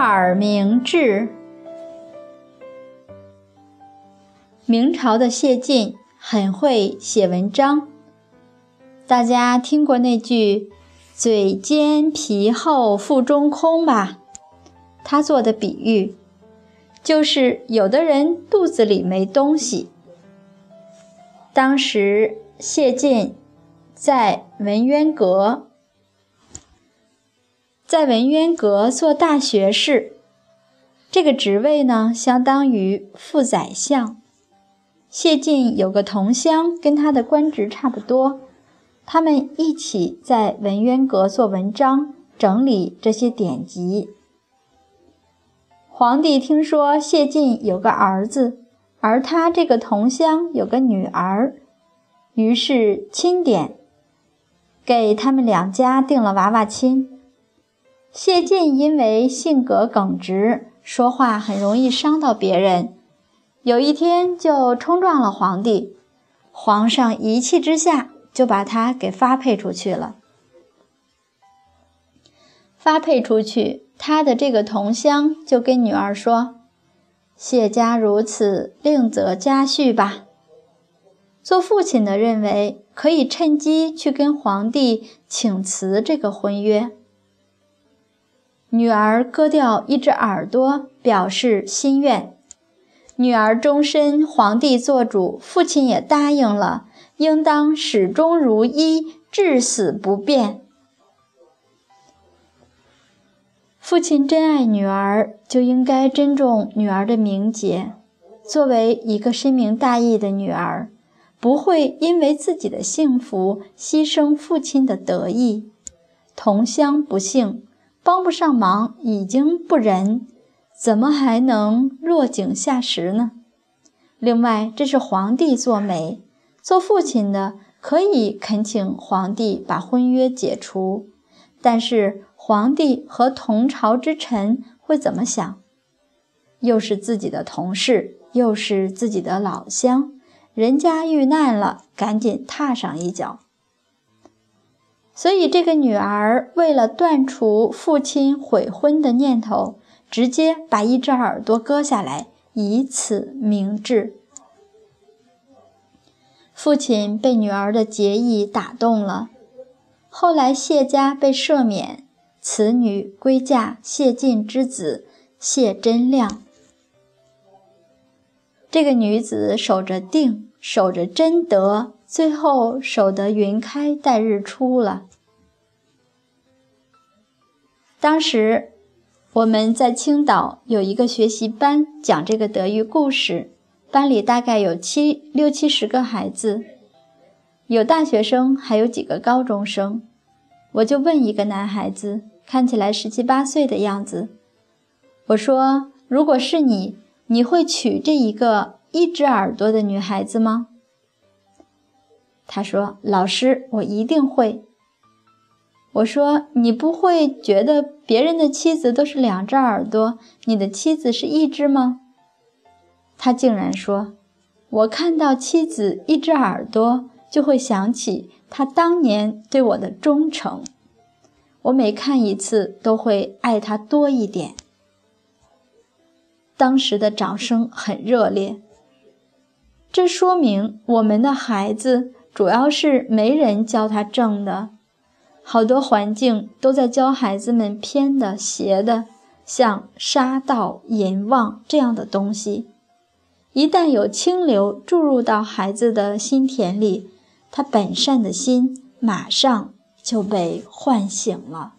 耳明志。明朝的谢晋很会写文章，大家听过那句“嘴尖皮厚腹中空”吧？他做的比喻，就是有的人肚子里没东西。当时谢晋在文渊阁，在文渊阁做大学士，这个职位呢，相当于副宰相。谢晋有个同乡，跟他的官职差不多，他们一起在文渊阁做文章，整理这些典籍。皇帝听说谢晋有个儿子，而他这个同乡有个女儿，于是钦点，给他们两家定了娃娃亲。谢晋因为性格耿直，说话很容易伤到别人。有一天就冲撞了皇帝，皇上一气之下就把他给发配出去了。发配出去，他的这个同乡就跟女儿说：“谢家如此，另择家婿吧。”做父亲的认为可以趁机去跟皇帝请辞这个婚约。女儿割掉一只耳朵，表示心愿。女儿终身皇帝做主，父亲也答应了，应当始终如一，至死不变。父亲真爱女儿，就应该珍重女儿的名节。作为一个深明大义的女儿，不会因为自己的幸福牺牲父亲的得意。同乡不幸，帮不上忙已经不仁。怎么还能落井下石呢？另外，这是皇帝做媒，做父亲的可以恳请皇帝把婚约解除，但是皇帝和同朝之臣会怎么想？又是自己的同事，又是自己的老乡，人家遇难了，赶紧踏上一脚。所以，这个女儿为了断除父亲悔婚的念头。直接把一只耳朵割下来，以此明志。父亲被女儿的结义打动了，后来谢家被赦免，此女归嫁谢晋之子谢真亮。这个女子守着定，守着贞德，最后守得云开待日出了。当时。我们在青岛有一个学习班，讲这个德育故事。班里大概有七六七十个孩子，有大学生，还有几个高中生。我就问一个男孩子，看起来十七八岁的样子，我说：“如果是你，你会娶这一个一只耳朵的女孩子吗？”他说：“老师，我一定会。”我说：“你不会觉得别人的妻子都是两只耳朵，你的妻子是一只吗？”他竟然说：“我看到妻子一只耳朵，就会想起他当年对我的忠诚。我每看一次，都会爱他多一点。”当时的掌声很热烈。这说明我们的孩子主要是没人教他正的。好多环境都在教孩子们偏的、邪的，像杀道淫妄这样的东西。一旦有清流注入到孩子的心田里，他本善的心马上就被唤醒了。